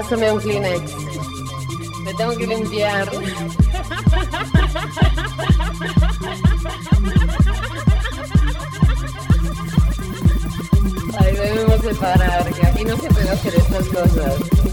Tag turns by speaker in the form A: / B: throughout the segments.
A: pásame un Kleenex. Me tengo que limpiar. Ay, debemos separar, que aquí no se puede hacer estas cosas.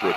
B: Good.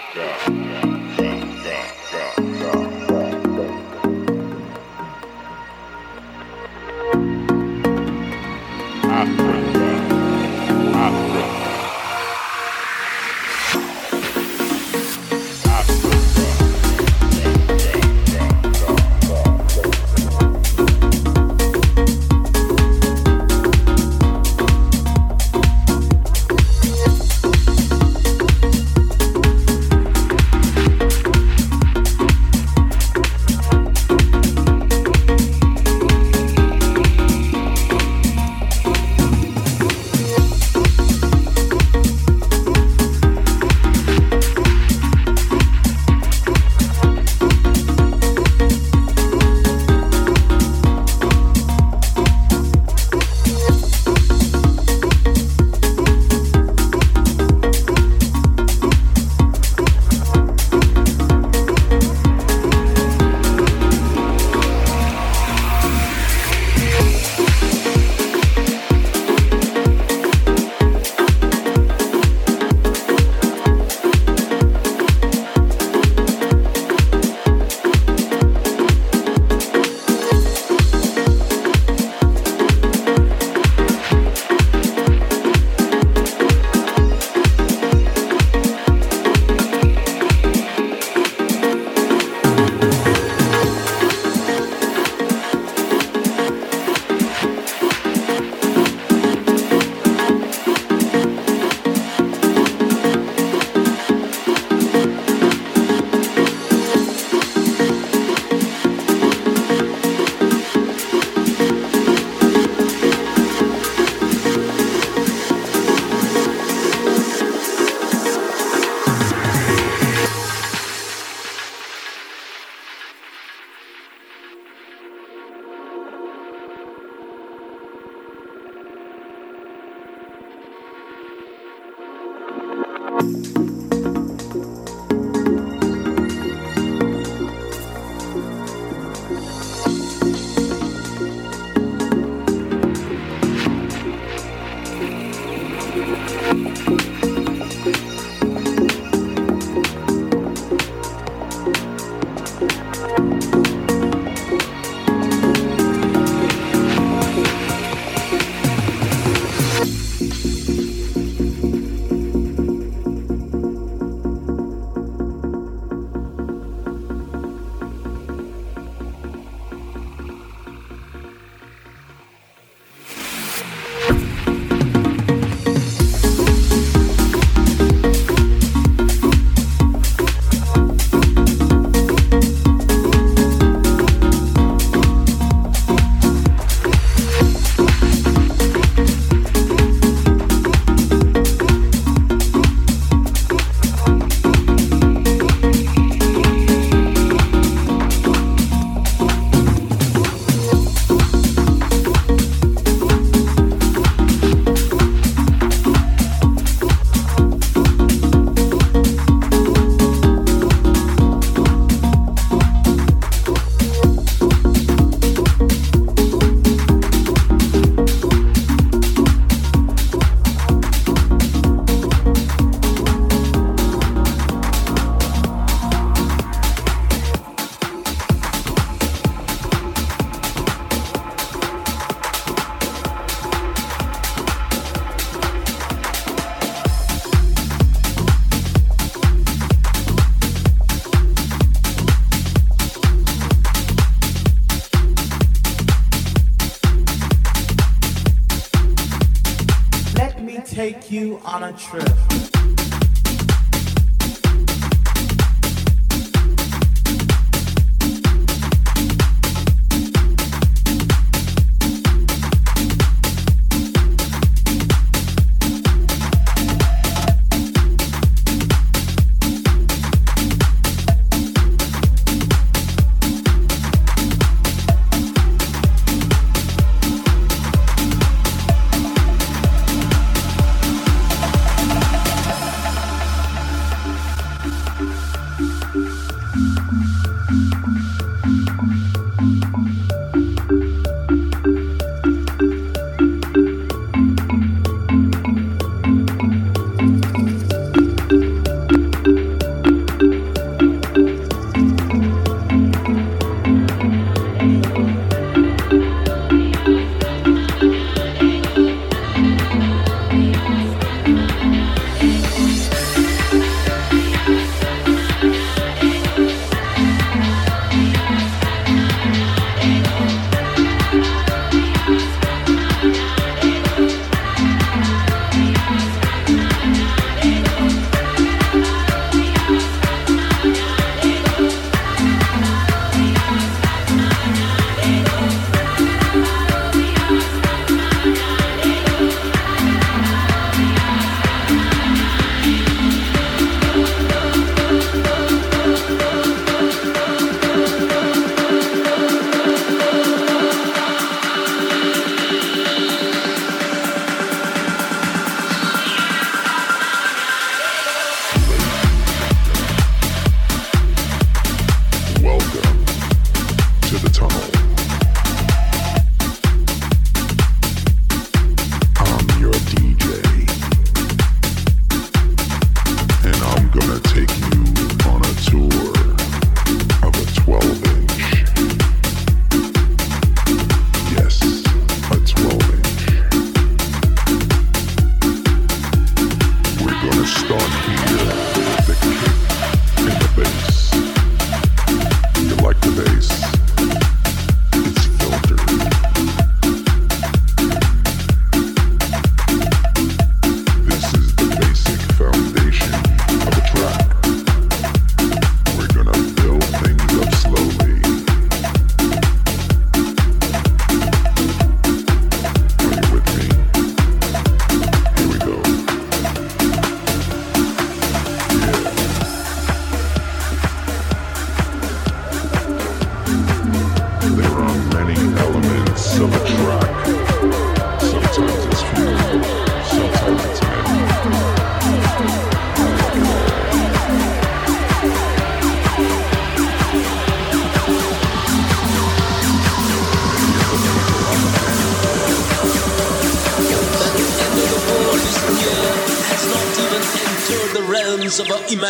B: Trip.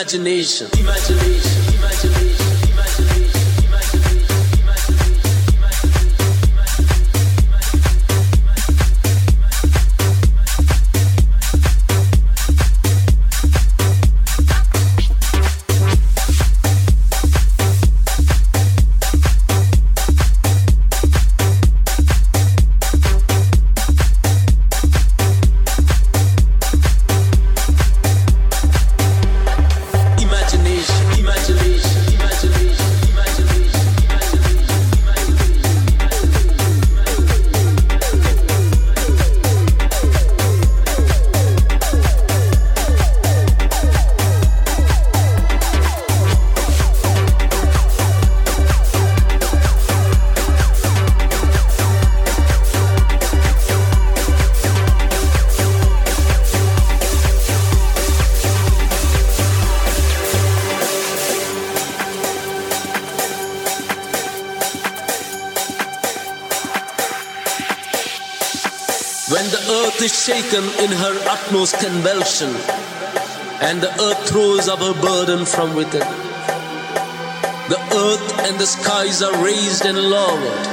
C: Imagination. Shaken in her utmost convulsion, and the earth throws up her burden from within. The earth and the skies are raised and lowered.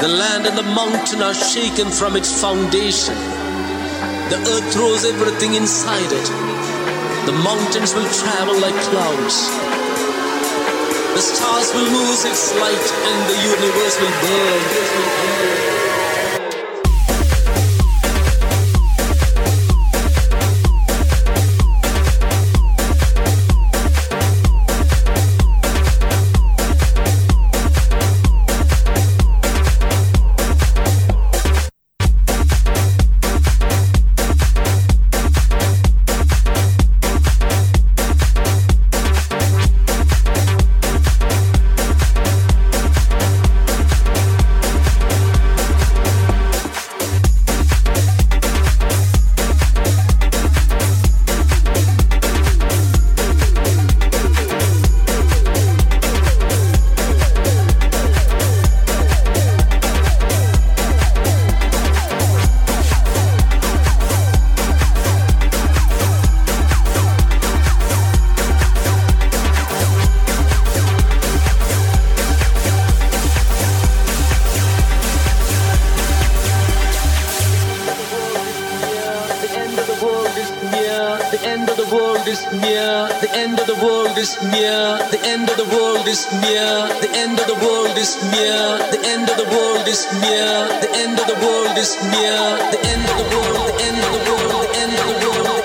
C: The land and the mountain are shaken from its foundation. The earth throws everything inside it. The mountains will travel like clouds. The stars will lose its light and the universe will burn. is near, the end of the world is near, the end of the world, the end of the world, the end of the world.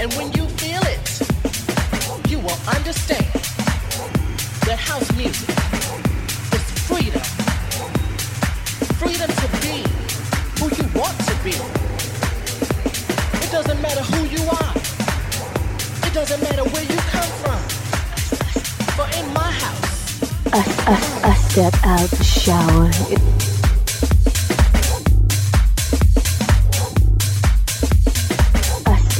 D: And when you feel it, you will understand that house music is freedom. Freedom to be who you want to be. It doesn't matter who you are. It doesn't matter where you come from. For in my house, I, I, I step out the shower. It-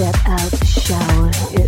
D: step out shower.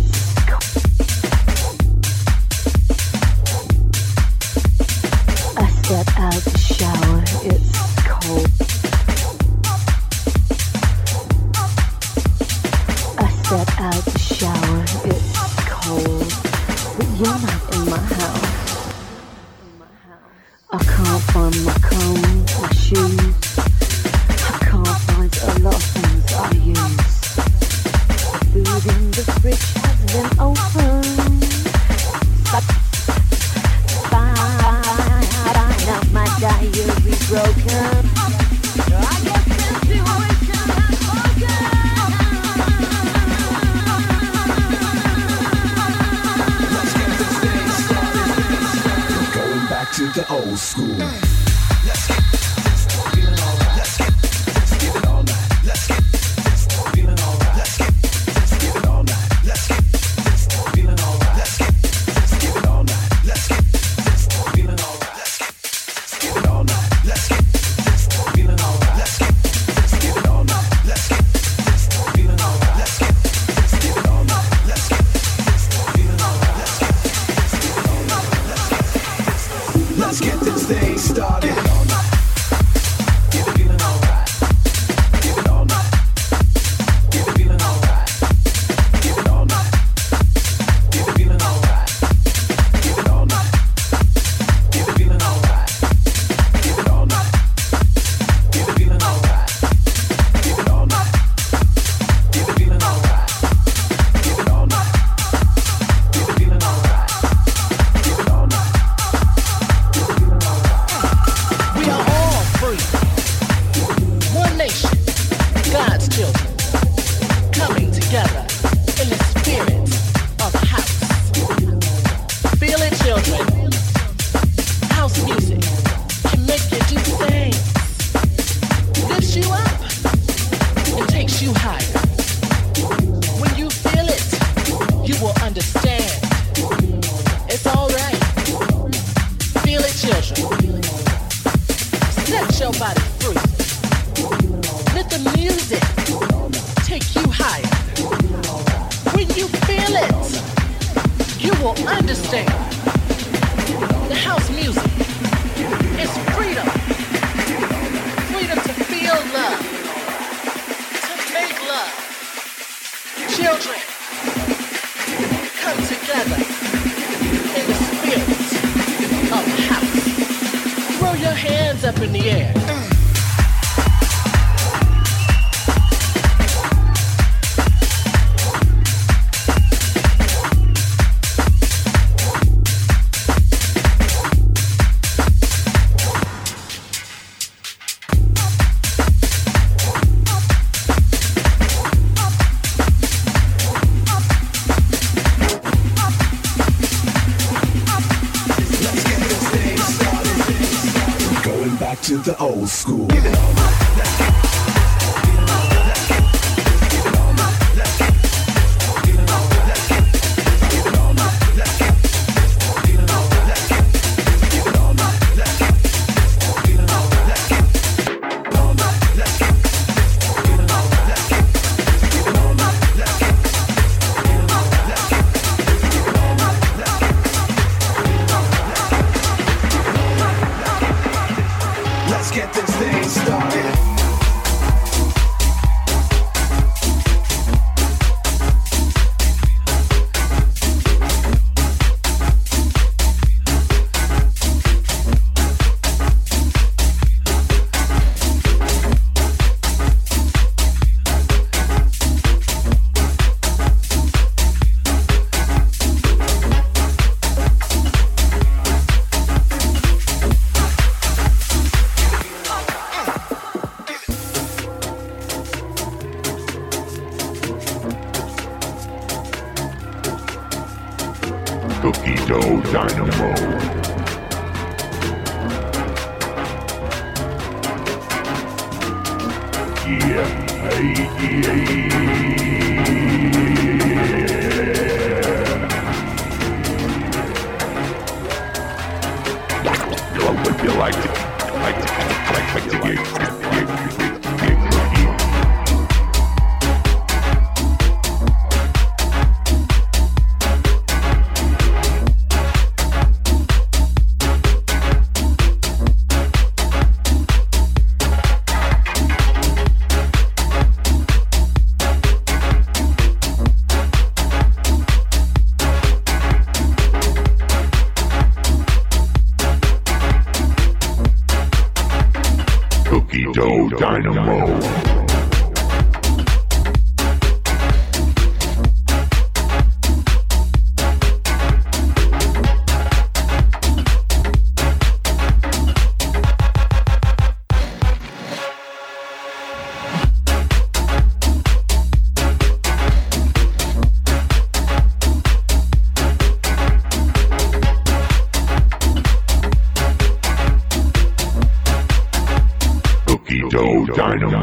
D: Dynamite.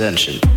D: Ascension.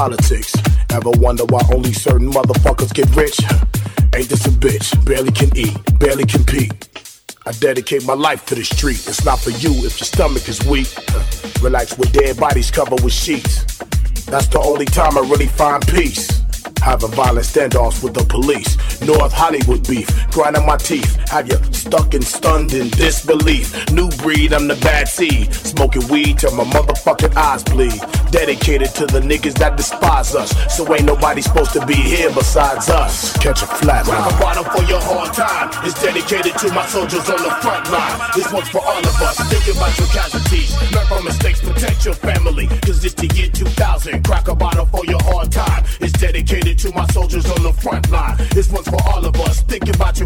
D: Politics. Ever wonder why only certain motherfuckers get rich? Ain't this a bitch? Barely can eat, barely compete. I dedicate my life to the street. It's not for you if your stomach is weak. Relax with dead bodies covered with sheets. That's the only time I really find peace. Having violent standoffs with the police. North Hollywood beef, grinding my teeth. Have you stuck and stunned in disbelief? New breed, I'm the bad seed. Smoking weed till my motherfucking eyes bleed. Dedicated to the niggas that despise us. So ain't nobody supposed to be here besides us. Catch a flat line. Rock a bottom for your hard time. It's dedicated to my soldiers on the front line. This one's for all of us. Think about your casualties. Learn from mistakes, protect your family. Cause it's the year 2000. Crack a bottle for your hard time. It's dedicated to my soldiers on the front line. This one's for all of us.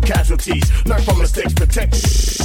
D: Casualties. Learn from mistakes. Protect